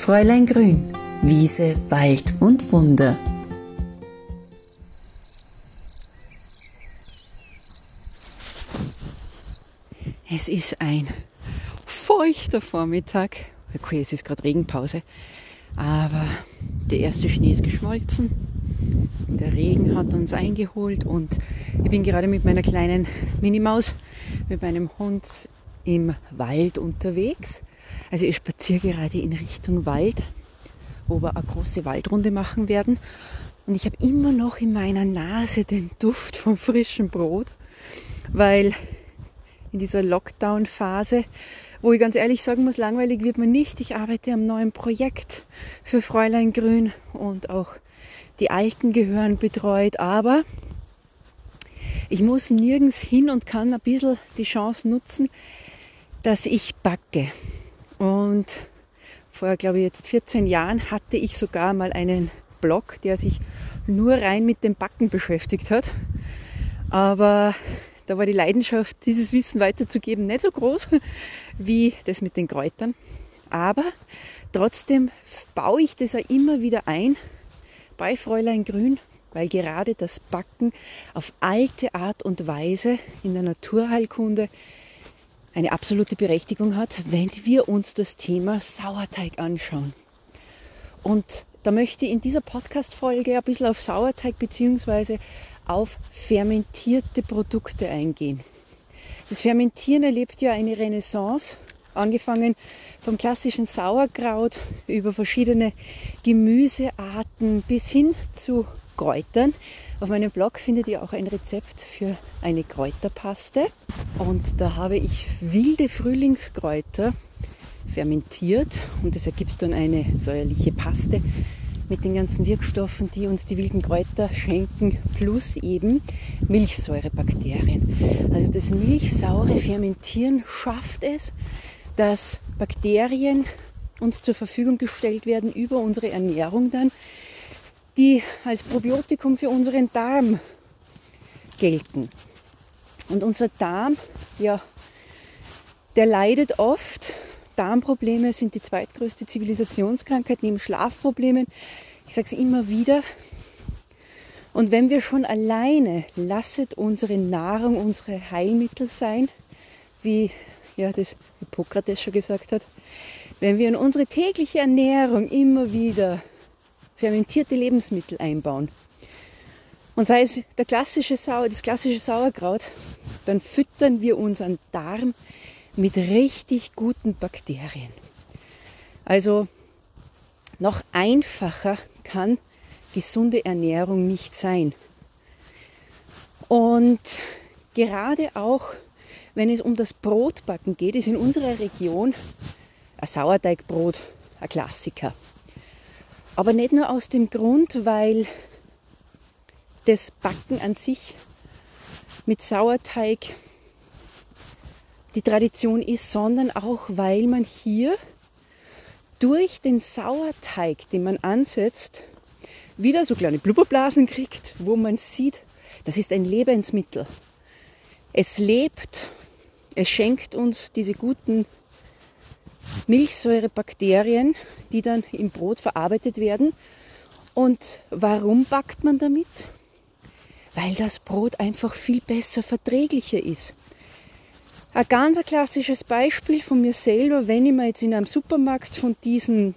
Fräulein Grün, Wiese, Wald und Wunder. Es ist ein feuchter Vormittag. Okay, es ist gerade Regenpause, aber der erste Schnee ist geschmolzen. Der Regen hat uns eingeholt und ich bin gerade mit meiner kleinen Minimaus, mit meinem Hund im Wald unterwegs. Also ich spaziere gerade in Richtung Wald, wo wir eine große Waldrunde machen werden. Und ich habe immer noch in meiner Nase den Duft vom frischen Brot, weil in dieser Lockdown-Phase, wo ich ganz ehrlich sagen muss, langweilig wird man nicht. Ich arbeite am neuen Projekt für Fräulein Grün und auch die Alten gehören betreut, aber ich muss nirgends hin und kann ein bisschen die Chance nutzen, dass ich backe. Und vor, glaube ich, jetzt 14 Jahren hatte ich sogar mal einen Blog, der sich nur rein mit dem Backen beschäftigt hat. Aber da war die Leidenschaft, dieses Wissen weiterzugeben, nicht so groß wie das mit den Kräutern. Aber trotzdem baue ich das auch immer wieder ein bei Fräulein Grün, weil gerade das Backen auf alte Art und Weise in der Naturheilkunde eine absolute Berechtigung hat, wenn wir uns das Thema Sauerteig anschauen. Und da möchte ich in dieser Podcast-Folge ein bisschen auf Sauerteig bzw. auf fermentierte Produkte eingehen. Das Fermentieren erlebt ja eine Renaissance, angefangen vom klassischen Sauerkraut über verschiedene Gemüsearten bis hin zu Kräutern. Auf meinem Blog findet ihr auch ein Rezept für eine Kräuterpaste. Und da habe ich wilde Frühlingskräuter fermentiert und das ergibt dann eine säuerliche Paste mit den ganzen Wirkstoffen, die uns die wilden Kräuter schenken, plus eben Milchsäurebakterien. Also das milchsaure Fermentieren schafft es, dass Bakterien uns zur Verfügung gestellt werden über unsere Ernährung dann, die als Probiotikum für unseren Darm gelten. Und unser Darm, ja, der leidet oft. Darmprobleme sind die zweitgrößte Zivilisationskrankheit neben Schlafproblemen. Ich sage es immer wieder. Und wenn wir schon alleine, lasset unsere Nahrung unsere Heilmittel sein, wie ja, das Hippokrates schon gesagt hat, wenn wir in unsere tägliche Ernährung immer wieder fermentierte Lebensmittel einbauen. Und sei es der klassische Sau das klassische Sauerkraut, dann füttern wir unseren Darm mit richtig guten Bakterien. Also noch einfacher kann gesunde Ernährung nicht sein. Und gerade auch, wenn es um das Brotbacken geht, ist in unserer Region ein Sauerteigbrot ein Klassiker. Aber nicht nur aus dem Grund, weil das Backen an sich mit Sauerteig die Tradition ist, sondern auch weil man hier durch den Sauerteig, den man ansetzt, wieder so kleine Blubberblasen kriegt, wo man sieht, das ist ein Lebensmittel. Es lebt, es schenkt uns diese guten Milchsäurebakterien, die dann im Brot verarbeitet werden. Und warum backt man damit? Weil das Brot einfach viel besser verträglicher ist. Ein ganz klassisches Beispiel von mir selber, wenn ich mir jetzt in einem Supermarkt von diesem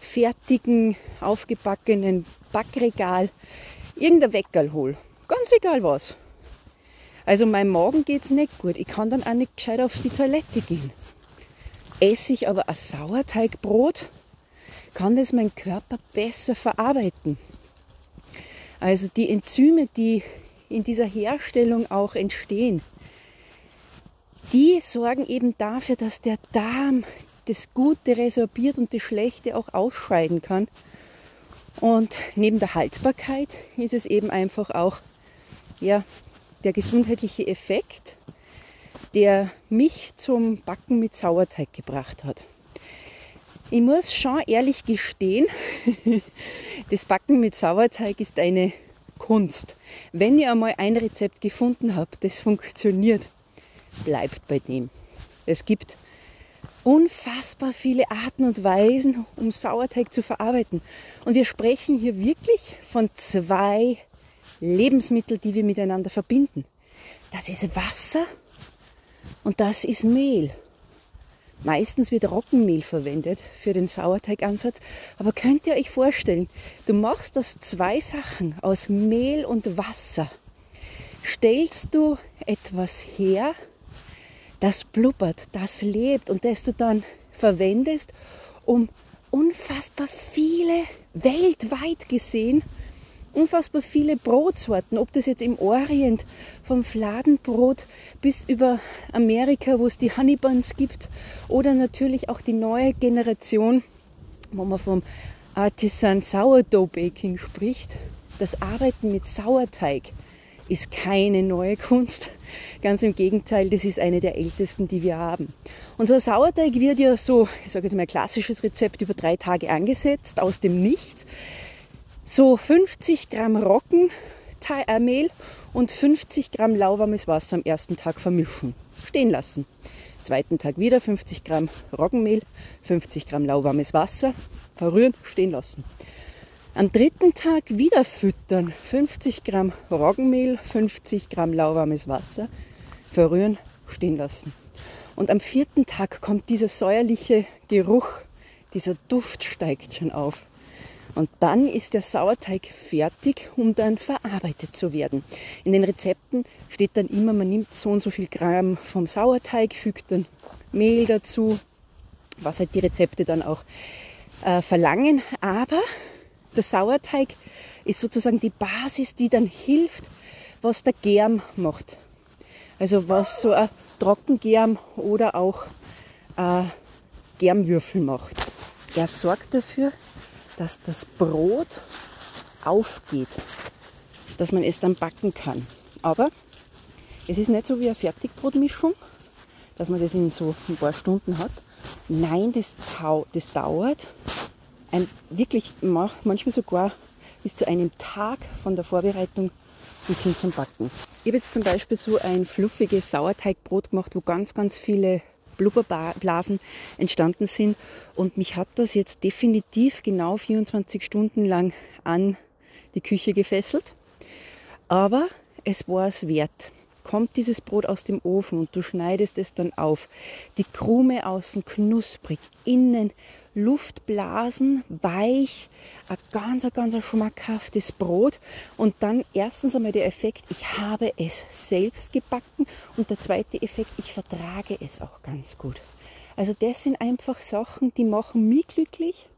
fertigen, aufgebackenen Backregal irgendein Weckerl hole. Ganz egal was. Also meinem geht es nicht gut. Ich kann dann auch nicht gescheit auf die Toilette gehen esse ich aber ein Sauerteigbrot, kann das mein Körper besser verarbeiten. Also die Enzyme, die in dieser Herstellung auch entstehen, die sorgen eben dafür, dass der Darm das Gute resorbiert und das Schlechte auch ausscheiden kann. Und neben der Haltbarkeit ist es eben einfach auch ja, der gesundheitliche Effekt, der mich zum Backen mit Sauerteig gebracht hat. Ich muss schon ehrlich gestehen, das Backen mit Sauerteig ist eine Kunst. Wenn ihr einmal ein Rezept gefunden habt, das funktioniert, bleibt bei dem. Es gibt unfassbar viele Arten und Weisen, um Sauerteig zu verarbeiten. Und wir sprechen hier wirklich von zwei Lebensmitteln, die wir miteinander verbinden. Das ist Wasser und das ist Mehl. Meistens wird Roggenmehl verwendet für den Sauerteigansatz. Aber könnt ihr euch vorstellen, du machst aus zwei Sachen, aus Mehl und Wasser, stellst du etwas her, das blubbert, das lebt und das du dann verwendest, um unfassbar viele, weltweit gesehen, unfassbar viele Brotsorten, ob das jetzt im Orient vom Fladenbrot bis über Amerika, wo es die Honey Buns gibt, oder natürlich auch die neue Generation, wo man vom Artisan Sourdough Baking spricht, das Arbeiten mit Sauerteig ist keine neue Kunst. Ganz im Gegenteil, das ist eine der ältesten, die wir haben. Unser Sauerteig wird ja so, ich sage jetzt mal klassisches Rezept, über drei Tage angesetzt, aus dem Nichts. So 50 Gramm Roggenmehl und 50 Gramm lauwarmes Wasser am ersten Tag vermischen. Stehen lassen. Zweiten Tag wieder 50 Gramm Roggenmehl, 50 Gramm lauwarmes Wasser, verrühren, stehen lassen. Am dritten Tag wieder füttern. 50 Gramm Roggenmehl, 50 Gramm lauwarmes Wasser. Verrühren, stehen lassen. Und am vierten Tag kommt dieser säuerliche Geruch, dieser Duft steigt schon auf. Und dann ist der Sauerteig fertig, um dann verarbeitet zu werden. In den Rezepten steht dann immer, man nimmt so und so viel Gramm vom Sauerteig, fügt dann Mehl dazu, was halt die Rezepte dann auch äh, verlangen. Aber der Sauerteig ist sozusagen die Basis, die dann hilft, was der Germ macht. Also was so ein Trockengerm oder auch ein Germwürfel macht. Er sorgt dafür, dass das Brot aufgeht, dass man es dann backen kann. Aber es ist nicht so wie eine Fertigbrotmischung, dass man das in so ein paar Stunden hat. Nein, das, das dauert ein, wirklich manchmal sogar bis zu einem Tag von der Vorbereitung bis hin zum Backen. Ich habe jetzt zum Beispiel so ein fluffiges Sauerteigbrot gemacht, wo ganz, ganz viele Blubberblasen entstanden sind. Und mich hat das jetzt definitiv genau 24 Stunden lang an die Küche gefesselt. Aber es war es wert kommt dieses Brot aus dem Ofen und du schneidest es dann auf. Die Krume außen knusprig, innen Luftblasen, weich, ein ganz, ganz schmackhaftes Brot. Und dann erstens einmal der Effekt, ich habe es selbst gebacken. Und der zweite Effekt, ich vertrage es auch ganz gut. Also das sind einfach Sachen, die machen mich glücklich.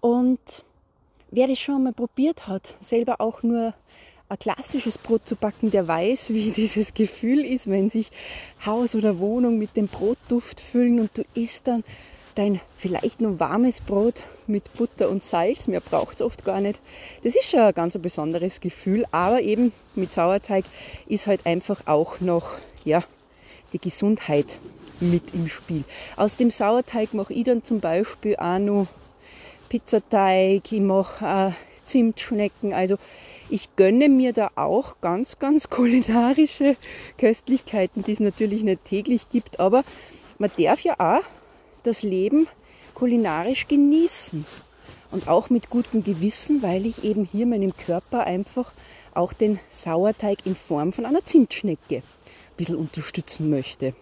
Und wer das schon mal probiert hat, selber auch nur ein klassisches Brot zu backen, der weiß, wie dieses Gefühl ist, wenn sich Haus oder Wohnung mit dem Brotduft füllen und du isst dann dein vielleicht nur warmes Brot mit Butter und Salz, mehr braucht es oft gar nicht. Das ist schon ein ganz besonderes Gefühl, aber eben mit Sauerteig ist halt einfach auch noch ja, die Gesundheit mit im Spiel. Aus dem Sauerteig mache ich dann zum Beispiel auch noch Pizzateig, ich mache äh, Zimtschnecken, also ich gönne mir da auch ganz, ganz kulinarische Köstlichkeiten, die es natürlich nicht täglich gibt, aber man darf ja auch das Leben kulinarisch genießen und auch mit gutem Gewissen, weil ich eben hier meinem Körper einfach auch den Sauerteig in Form von einer Zimtschnecke ein bisschen unterstützen möchte.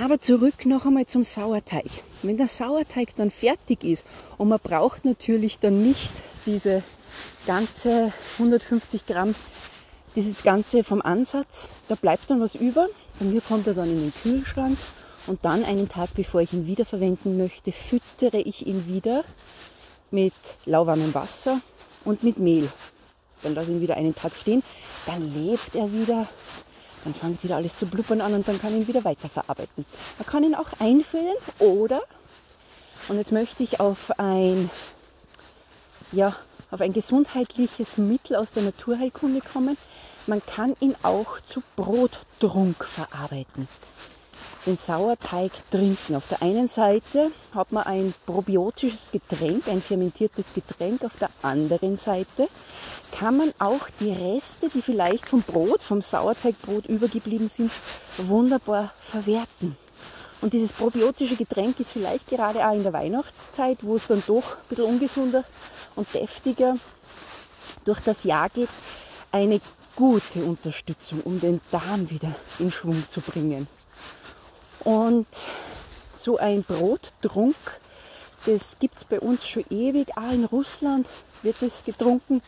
Aber zurück noch einmal zum Sauerteig. Wenn der Sauerteig dann fertig ist und man braucht natürlich dann nicht diese ganze 150 Gramm, dieses Ganze vom Ansatz, da bleibt dann was über. Bei mir kommt er dann in den Kühlschrank und dann einen Tag bevor ich ihn wiederverwenden möchte, füttere ich ihn wieder mit lauwarmem Wasser und mit Mehl. Dann lasse ich ihn wieder einen Tag stehen, dann lebt er wieder, dann fängt wieder alles zu blubbern an und dann kann ich ihn wieder weiterverarbeiten. Man kann ihn auch einfüllen oder, und jetzt möchte ich auf ein ja, auf ein gesundheitliches Mittel aus der Naturheilkunde kommen. Man kann ihn auch zu Brottrunk verarbeiten. Den Sauerteig trinken. Auf der einen Seite hat man ein probiotisches Getränk, ein fermentiertes Getränk. Auf der anderen Seite kann man auch die Reste, die vielleicht vom Brot, vom Sauerteigbrot übergeblieben sind, wunderbar verwerten. Und dieses probiotische Getränk ist vielleicht gerade auch in der Weihnachtszeit, wo es dann doch ein bisschen ungesunder und deftiger durch das Jahr geht, eine gute Unterstützung, um den Darm wieder in Schwung zu bringen. Und so ein Brottrunk, das gibt es bei uns schon ewig. Auch in Russland wird es getrunken.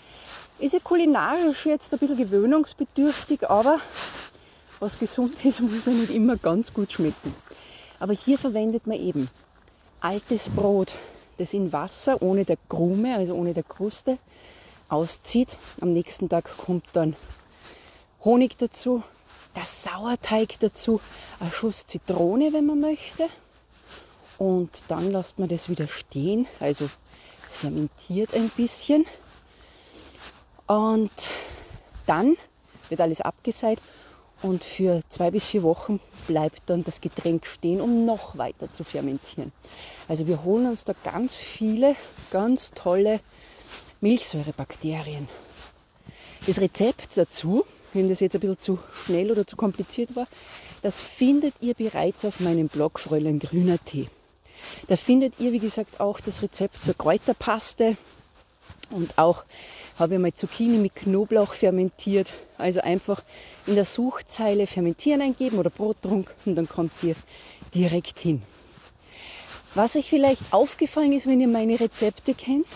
Ist ja kulinarisch jetzt ein bisschen gewöhnungsbedürftig, aber was gesund ist, muss ja nicht immer ganz gut schmecken. Aber hier verwendet man eben altes Brot, das in Wasser ohne der Krume, also ohne der Kruste, auszieht. Am nächsten Tag kommt dann Honig dazu, der Sauerteig dazu, ein Schuss Zitrone, wenn man möchte. Und dann lässt man das wieder stehen. Also es fermentiert ein bisschen. Und dann wird alles abgeseit und für zwei bis vier Wochen bleibt dann das Getränk stehen, um noch weiter zu fermentieren. Also wir holen uns da ganz viele, ganz tolle Milchsäurebakterien. Das Rezept dazu, wenn das jetzt ein bisschen zu schnell oder zu kompliziert war, das findet ihr bereits auf meinem Blog Fräulein Grüner Tee. Da findet ihr, wie gesagt, auch das Rezept zur Kräuterpaste und auch habe ich mal Zucchini mit Knoblauch fermentiert. Also einfach in der Suchzeile fermentieren eingeben oder Brottrunk und dann kommt ihr direkt hin. Was euch vielleicht aufgefallen ist, wenn ihr meine Rezepte kennt,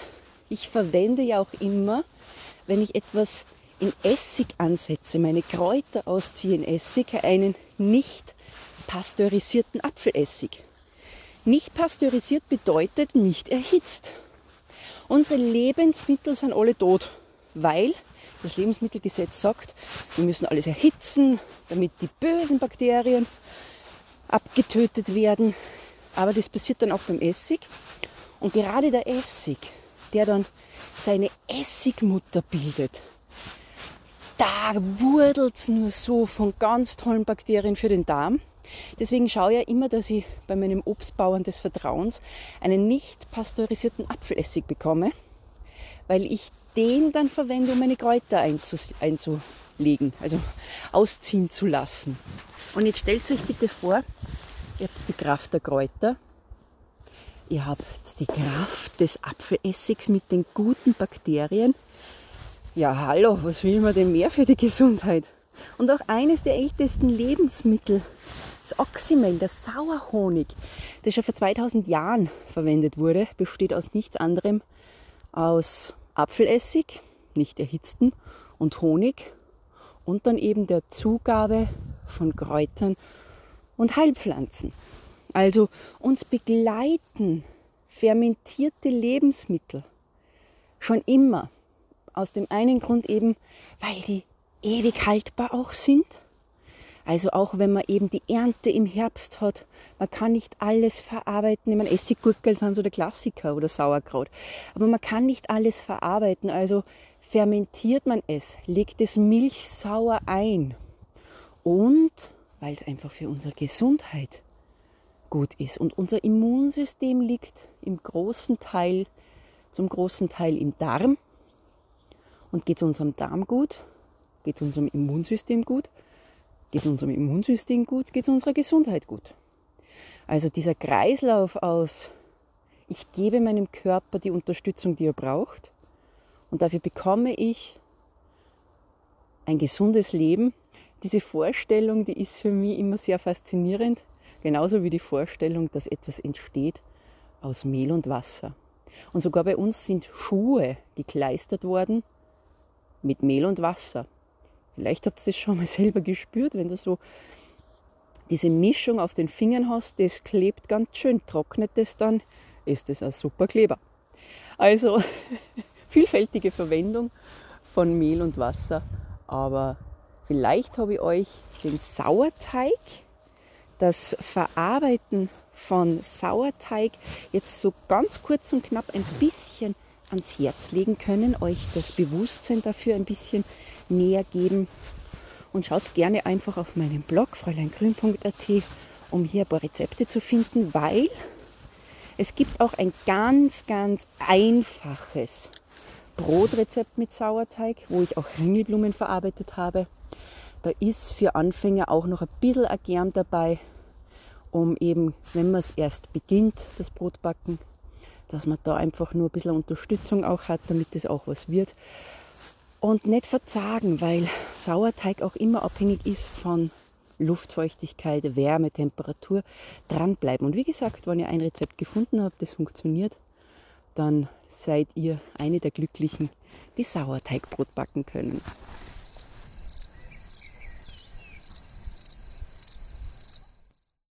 ich verwende ja auch immer, wenn ich etwas in Essig ansetze, meine Kräuter ausziehe in Essig, einen nicht pasteurisierten Apfelessig. Nicht pasteurisiert bedeutet nicht erhitzt. Unsere Lebensmittel sind alle tot, weil das Lebensmittelgesetz sagt, wir müssen alles erhitzen, damit die bösen Bakterien abgetötet werden. Aber das passiert dann auch beim Essig. Und gerade der Essig, der dann seine Essigmutter bildet, da wurdelt es nur so von ganz tollen Bakterien für den Darm. Deswegen schaue ich ja immer, dass ich bei meinem Obstbauern des Vertrauens einen nicht pasteurisierten Apfelessig bekomme, weil ich den dann verwende, um meine Kräuter einzulegen, also ausziehen zu lassen. Und jetzt stellt euch bitte vor, ihr habt die Kraft der Kräuter, ihr habt die Kraft des Apfelessigs mit den guten Bakterien. Ja, hallo, was will man denn mehr für die Gesundheit? Und auch eines der ältesten Lebensmittel das Oxymel, der Sauerhonig, das schon vor 2000 Jahren verwendet wurde, besteht aus nichts anderem aus Apfelessig, nicht erhitzten, und Honig und dann eben der Zugabe von Kräutern und Heilpflanzen. Also uns begleiten fermentierte Lebensmittel schon immer. Aus dem einen Grund eben, weil die ewig haltbar auch sind also auch wenn man eben die Ernte im Herbst hat, man kann nicht alles verarbeiten. Ich meine, Essiggurkel sind so der Klassiker oder Sauerkraut. Aber man kann nicht alles verarbeiten. Also fermentiert man es, legt es milchsauer ein. Und weil es einfach für unsere Gesundheit gut ist. Und unser Immunsystem liegt im großen Teil, zum großen Teil im Darm. Und geht es unserem Darm gut, geht es unserem Immunsystem gut, Geht es unserem Immunsystem gut? Geht es unserer Gesundheit gut? Also dieser Kreislauf aus, ich gebe meinem Körper die Unterstützung, die er braucht und dafür bekomme ich ein gesundes Leben. Diese Vorstellung, die ist für mich immer sehr faszinierend, genauso wie die Vorstellung, dass etwas entsteht aus Mehl und Wasser. Und sogar bei uns sind Schuhe gekleistert worden mit Mehl und Wasser. Vielleicht habt ihr das schon mal selber gespürt, wenn du so diese Mischung auf den Fingern hast, das klebt ganz schön. Trocknet es dann, ist es ein super Kleber. Also vielfältige Verwendung von Mehl und Wasser. Aber vielleicht habe ich euch den Sauerteig, das Verarbeiten von Sauerteig jetzt so ganz kurz und knapp ein bisschen ans Herz legen können, euch das Bewusstsein dafür ein bisschen näher geben. Und schaut gerne einfach auf meinem Blog fräuleingrün.at, um hier ein paar Rezepte zu finden, weil es gibt auch ein ganz, ganz einfaches Brotrezept mit Sauerteig, wo ich auch Ringelblumen verarbeitet habe. Da ist für Anfänger auch noch ein bisschen ein Germ dabei. um eben, wenn man es erst beginnt, das Brotbacken, dass man da einfach nur ein bisschen Unterstützung auch hat, damit es auch was wird. Und nicht verzagen, weil Sauerteig auch immer abhängig ist von Luftfeuchtigkeit, Wärme, Temperatur. Dranbleiben. Und wie gesagt, wenn ihr ein Rezept gefunden habt, das funktioniert, dann seid ihr eine der Glücklichen, die Sauerteigbrot backen können.